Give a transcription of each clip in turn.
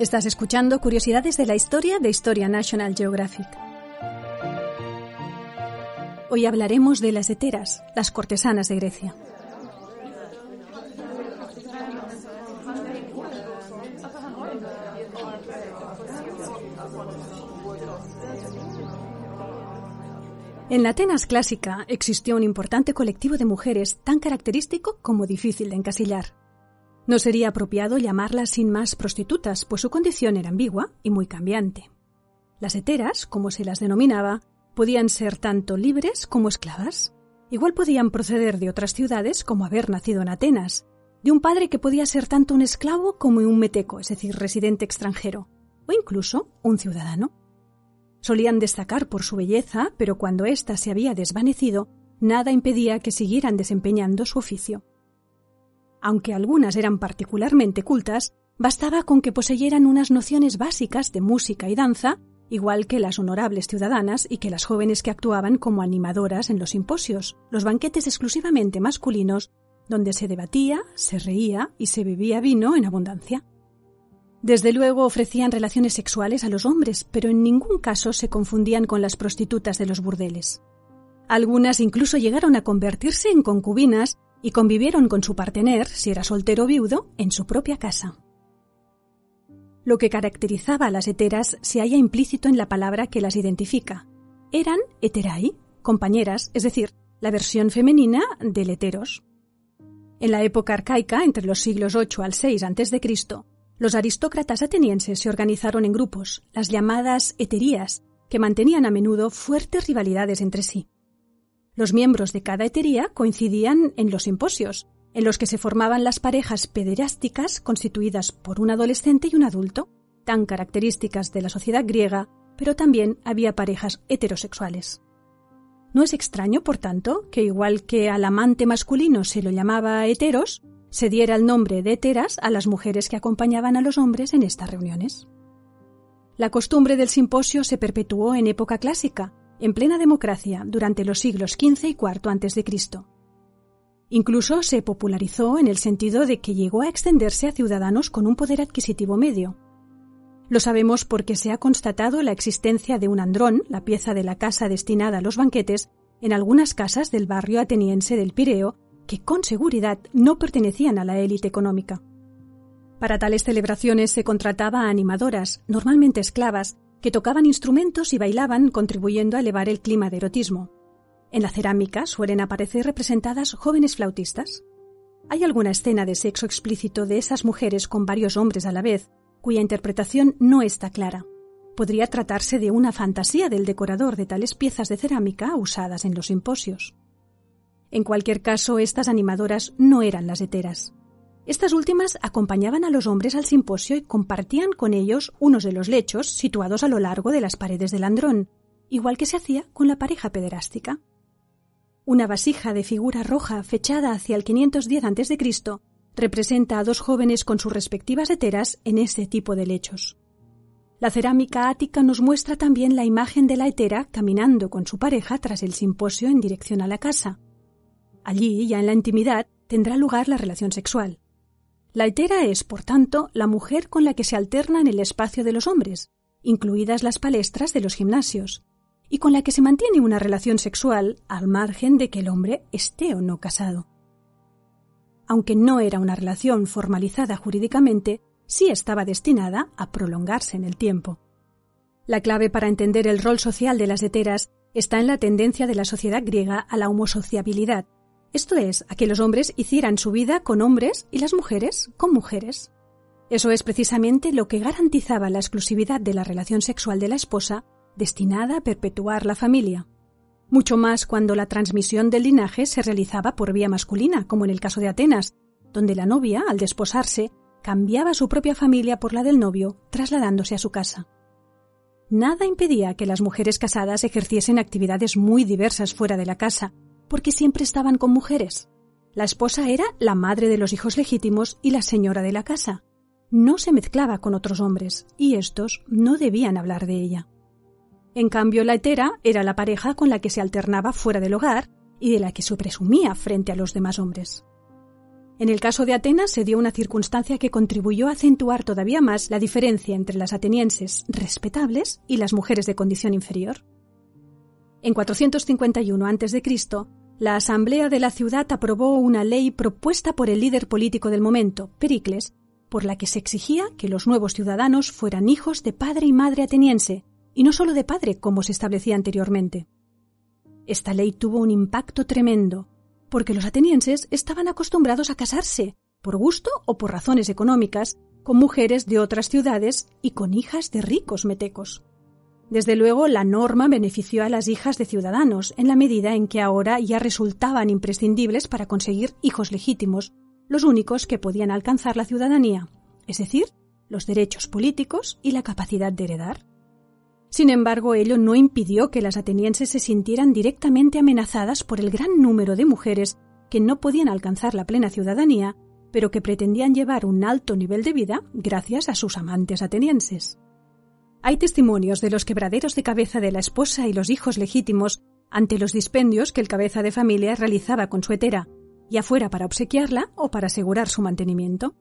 Estás escuchando Curiosidades de la Historia de Historia National Geographic. Hoy hablaremos de las heteras, las cortesanas de Grecia. En la Atenas clásica existió un importante colectivo de mujeres tan característico como difícil de encasillar. No sería apropiado llamarlas sin más prostitutas, pues su condición era ambigua y muy cambiante. Las heteras, como se las denominaba, podían ser tanto libres como esclavas. Igual podían proceder de otras ciudades como haber nacido en Atenas, de un padre que podía ser tanto un esclavo como un meteco, es decir, residente extranjero, o incluso un ciudadano. Solían destacar por su belleza, pero cuando ésta se había desvanecido, nada impedía que siguieran desempeñando su oficio. Aunque algunas eran particularmente cultas, bastaba con que poseyeran unas nociones básicas de música y danza, igual que las honorables ciudadanas y que las jóvenes que actuaban como animadoras en los simposios, los banquetes exclusivamente masculinos, donde se debatía, se reía y se bebía vino en abundancia. Desde luego ofrecían relaciones sexuales a los hombres, pero en ningún caso se confundían con las prostitutas de los burdeles. Algunas incluso llegaron a convertirse en concubinas y convivieron con su partener, si era soltero o viudo, en su propia casa. Lo que caracterizaba a las heteras se halla implícito en la palabra que las identifica. Eran heterai, compañeras, es decir, la versión femenina del heteros. En la época arcaica, entre los siglos 8 al 6 a.C., los aristócratas atenienses se organizaron en grupos, las llamadas heterías, que mantenían a menudo fuertes rivalidades entre sí. Los miembros de cada hetería coincidían en los simposios, en los que se formaban las parejas pederásticas constituidas por un adolescente y un adulto, tan características de la sociedad griega, pero también había parejas heterosexuales. No es extraño, por tanto, que igual que al amante masculino se lo llamaba heteros, se diera el nombre de heteras a las mujeres que acompañaban a los hombres en estas reuniones. La costumbre del simposio se perpetuó en época clásica, en plena democracia, durante los siglos XV y IV a.C. Incluso se popularizó en el sentido de que llegó a extenderse a ciudadanos con un poder adquisitivo medio. Lo sabemos porque se ha constatado la existencia de un andrón, la pieza de la casa destinada a los banquetes, en algunas casas del barrio ateniense del Pireo, que con seguridad no pertenecían a la élite económica. Para tales celebraciones se contrataba a animadoras, normalmente esclavas, que tocaban instrumentos y bailaban contribuyendo a elevar el clima de erotismo. En la cerámica suelen aparecer representadas jóvenes flautistas. Hay alguna escena de sexo explícito de esas mujeres con varios hombres a la vez, cuya interpretación no está clara. Podría tratarse de una fantasía del decorador de tales piezas de cerámica usadas en los simposios. En cualquier caso, estas animadoras no eran las heteras. Estas últimas acompañaban a los hombres al simposio y compartían con ellos unos de los lechos situados a lo largo de las paredes del andrón, igual que se hacía con la pareja pederástica. Una vasija de figura roja fechada hacia el 510 a.C. representa a dos jóvenes con sus respectivas heteras en ese tipo de lechos. La cerámica ática nos muestra también la imagen de la hetera caminando con su pareja tras el simposio en dirección a la casa, Allí, ya en la intimidad, tendrá lugar la relación sexual. La hetera es, por tanto, la mujer con la que se alterna en el espacio de los hombres, incluidas las palestras de los gimnasios, y con la que se mantiene una relación sexual al margen de que el hombre esté o no casado. Aunque no era una relación formalizada jurídicamente, sí estaba destinada a prolongarse en el tiempo. La clave para entender el rol social de las heteras está en la tendencia de la sociedad griega a la homosociabilidad, esto es, a que los hombres hicieran su vida con hombres y las mujeres con mujeres. Eso es precisamente lo que garantizaba la exclusividad de la relación sexual de la esposa, destinada a perpetuar la familia. Mucho más cuando la transmisión del linaje se realizaba por vía masculina, como en el caso de Atenas, donde la novia, al desposarse, cambiaba su propia familia por la del novio, trasladándose a su casa. Nada impedía que las mujeres casadas ejerciesen actividades muy diversas fuera de la casa, porque siempre estaban con mujeres. La esposa era la madre de los hijos legítimos y la señora de la casa. No se mezclaba con otros hombres, y estos no debían hablar de ella. En cambio, la hetera era la pareja con la que se alternaba fuera del hogar y de la que se presumía frente a los demás hombres. En el caso de Atenas se dio una circunstancia que contribuyó a acentuar todavía más la diferencia entre las atenienses respetables y las mujeres de condición inferior. En 451 a.C., la asamblea de la ciudad aprobó una ley propuesta por el líder político del momento, Pericles, por la que se exigía que los nuevos ciudadanos fueran hijos de padre y madre ateniense, y no solo de padre como se establecía anteriormente. Esta ley tuvo un impacto tremendo, porque los atenienses estaban acostumbrados a casarse, por gusto o por razones económicas, con mujeres de otras ciudades y con hijas de ricos metecos. Desde luego, la norma benefició a las hijas de ciudadanos en la medida en que ahora ya resultaban imprescindibles para conseguir hijos legítimos, los únicos que podían alcanzar la ciudadanía, es decir, los derechos políticos y la capacidad de heredar. Sin embargo, ello no impidió que las atenienses se sintieran directamente amenazadas por el gran número de mujeres que no podían alcanzar la plena ciudadanía, pero que pretendían llevar un alto nivel de vida gracias a sus amantes atenienses. Hay testimonios de los quebraderos de cabeza de la esposa y los hijos legítimos ante los dispendios que el cabeza de familia realizaba con su hetera, ya fuera para obsequiarla o para asegurar su mantenimiento.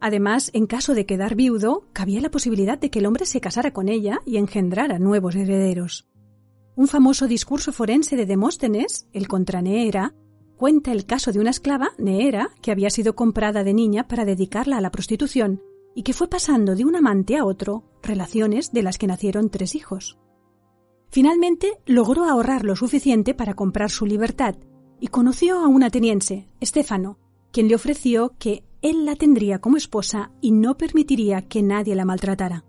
Además, en caso de quedar viudo, cabía la posibilidad de que el hombre se casara con ella y engendrara nuevos herederos. Un famoso discurso forense de Demóstenes, el contra Neera, cuenta el caso de una esclava, Neera, que había sido comprada de niña para dedicarla a la prostitución y que fue pasando de un amante a otro, relaciones de las que nacieron tres hijos. Finalmente logró ahorrar lo suficiente para comprar su libertad y conoció a un ateniense, Estéfano, quien le ofreció que él la tendría como esposa y no permitiría que nadie la maltratara.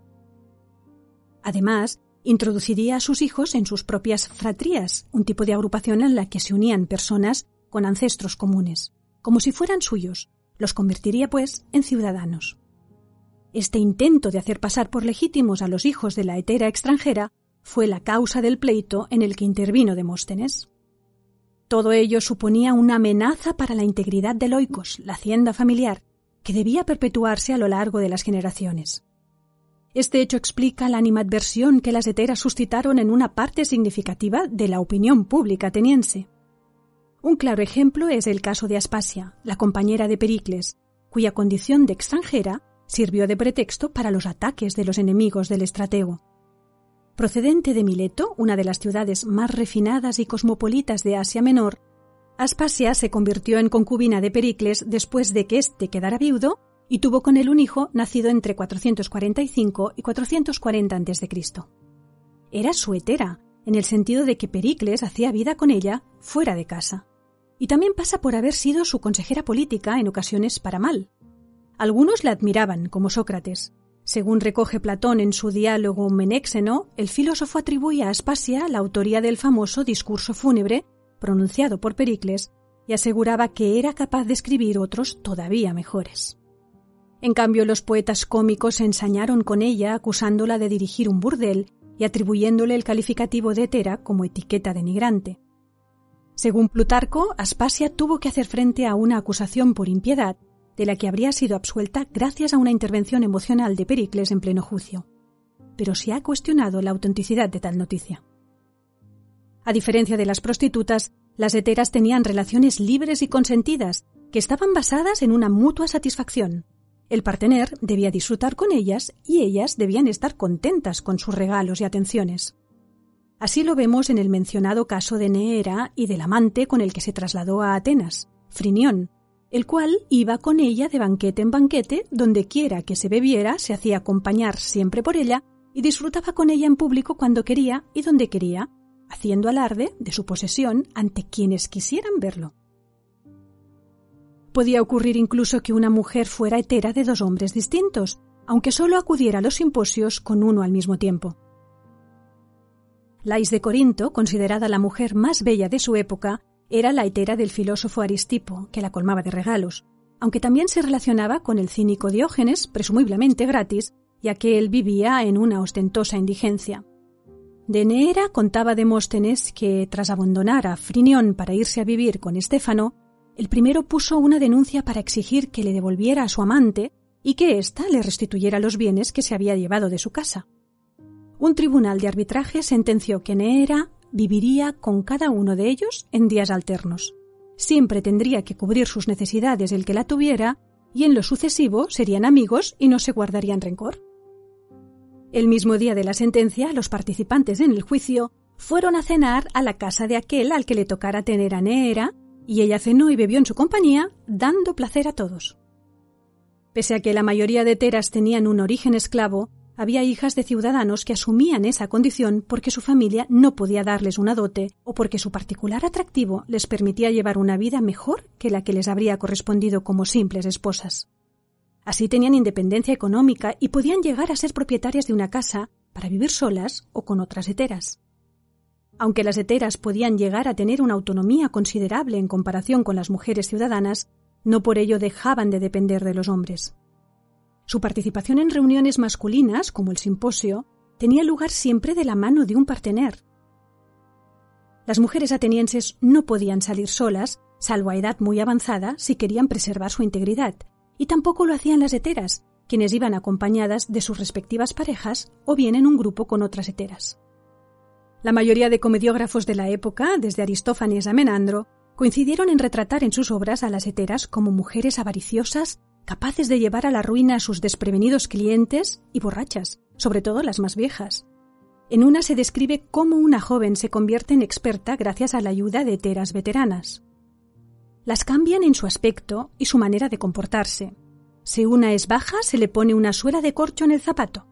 Además, introduciría a sus hijos en sus propias fratrías, un tipo de agrupación en la que se unían personas con ancestros comunes, como si fueran suyos. Los convertiría, pues, en ciudadanos. Este intento de hacer pasar por legítimos a los hijos de la hetera extranjera fue la causa del pleito en el que intervino Demóstenes. Todo ello suponía una amenaza para la integridad de Loicos, la hacienda familiar, que debía perpetuarse a lo largo de las generaciones. Este hecho explica la animadversión que las heteras suscitaron en una parte significativa de la opinión pública ateniense. Un claro ejemplo es el caso de Aspasia, la compañera de Pericles, cuya condición de extranjera sirvió de pretexto para los ataques de los enemigos del estratego. Procedente de Mileto, una de las ciudades más refinadas y cosmopolitas de Asia Menor, Aspasia se convirtió en concubina de Pericles después de que éste quedara viudo y tuvo con él un hijo nacido entre 445 y 440 a.C. Era su hetera, en el sentido de que Pericles hacía vida con ella fuera de casa. Y también pasa por haber sido su consejera política en ocasiones para mal. Algunos la admiraban, como Sócrates, según recoge Platón en su diálogo Menéxeno, el filósofo atribuye a Aspasia la autoría del famoso discurso fúnebre pronunciado por Pericles y aseguraba que era capaz de escribir otros todavía mejores. En cambio, los poetas cómicos se ensañaron con ella acusándola de dirigir un burdel y atribuyéndole el calificativo de hetera como etiqueta denigrante. Según Plutarco, Aspasia tuvo que hacer frente a una acusación por impiedad de la que habría sido absuelta gracias a una intervención emocional de Pericles en pleno juicio. Pero se ha cuestionado la autenticidad de tal noticia. A diferencia de las prostitutas, las heteras tenían relaciones libres y consentidas, que estaban basadas en una mutua satisfacción. El partener debía disfrutar con ellas y ellas debían estar contentas con sus regalos y atenciones. Así lo vemos en el mencionado caso de Neera y del amante con el que se trasladó a Atenas, Frinión, el cual iba con ella de banquete en banquete, donde quiera que se bebiera, se hacía acompañar siempre por ella y disfrutaba con ella en público cuando quería y donde quería, haciendo alarde de su posesión ante quienes quisieran verlo. Podía ocurrir incluso que una mujer fuera hetera de dos hombres distintos, aunque solo acudiera a los simposios con uno al mismo tiempo. Lais de Corinto, considerada la mujer más bella de su época, era la hetera del filósofo Aristipo, que la colmaba de regalos, aunque también se relacionaba con el cínico Diógenes, presumiblemente gratis, ya que él vivía en una ostentosa indigencia. De Neera contaba Demóstenes que, tras abandonar a Frinión para irse a vivir con Estéfano, el primero puso una denuncia para exigir que le devolviera a su amante y que ésta le restituyera los bienes que se había llevado de su casa. Un tribunal de arbitraje sentenció que Neera viviría con cada uno de ellos en días alternos. Siempre tendría que cubrir sus necesidades el que la tuviera y en lo sucesivo serían amigos y no se guardarían rencor. El mismo día de la sentencia, los participantes en el juicio fueron a cenar a la casa de aquel al que le tocara tener a Neera, y ella cenó y bebió en su compañía, dando placer a todos. Pese a que la mayoría de teras tenían un origen esclavo, había hijas de ciudadanos que asumían esa condición porque su familia no podía darles una dote o porque su particular atractivo les permitía llevar una vida mejor que la que les habría correspondido como simples esposas. Así tenían independencia económica y podían llegar a ser propietarias de una casa para vivir solas o con otras heteras. Aunque las heteras podían llegar a tener una autonomía considerable en comparación con las mujeres ciudadanas, no por ello dejaban de depender de los hombres. Su participación en reuniones masculinas, como el simposio, tenía lugar siempre de la mano de un partener. Las mujeres atenienses no podían salir solas, salvo a edad muy avanzada, si querían preservar su integridad, y tampoco lo hacían las heteras, quienes iban acompañadas de sus respectivas parejas o bien en un grupo con otras heteras. La mayoría de comediógrafos de la época, desde Aristófanes a Menandro, coincidieron en retratar en sus obras a las heteras como mujeres avariciosas capaces de llevar a la ruina a sus desprevenidos clientes y borrachas, sobre todo las más viejas. En una se describe cómo una joven se convierte en experta gracias a la ayuda de heteras veteranas. Las cambian en su aspecto y su manera de comportarse. Si una es baja, se le pone una suela de corcho en el zapato.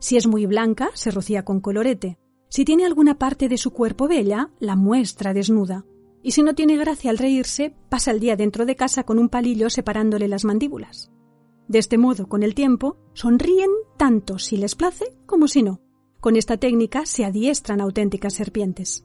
Si es muy blanca, se rocía con colorete. Si tiene alguna parte de su cuerpo bella, la muestra desnuda y si no tiene gracia al reírse, pasa el día dentro de casa con un palillo separándole las mandíbulas. De este modo, con el tiempo, sonríen tanto si les place como si no. Con esta técnica se adiestran auténticas serpientes.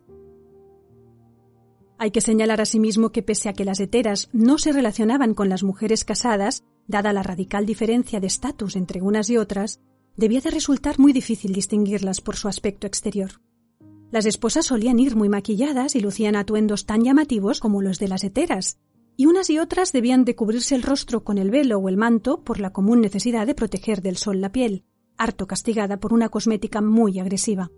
Hay que señalar asimismo que pese a que las heteras no se relacionaban con las mujeres casadas, dada la radical diferencia de estatus entre unas y otras, debía de resultar muy difícil distinguirlas por su aspecto exterior. Las esposas solían ir muy maquilladas y lucían atuendos tan llamativos como los de las heteras, y unas y otras debían de cubrirse el rostro con el velo o el manto por la común necesidad de proteger del sol la piel, harto castigada por una cosmética muy agresiva.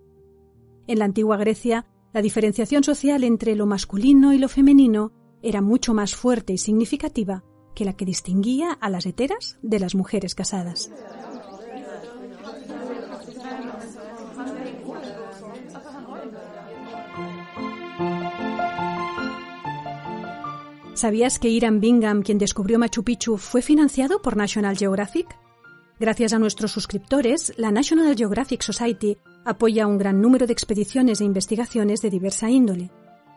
En la antigua Grecia, la diferenciación social entre lo masculino y lo femenino era mucho más fuerte y significativa que la que distinguía a las heteras de las mujeres casadas. ¿Sabías que Iram Bingham, quien descubrió Machu Picchu, fue financiado por National Geographic? Gracias a nuestros suscriptores, la National Geographic Society apoya un gran número de expediciones e investigaciones de diversa índole.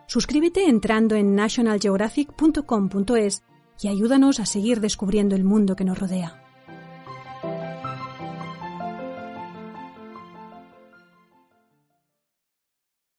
Suscríbete entrando en nationalgeographic.com.es y ayúdanos a seguir descubriendo el mundo que nos rodea.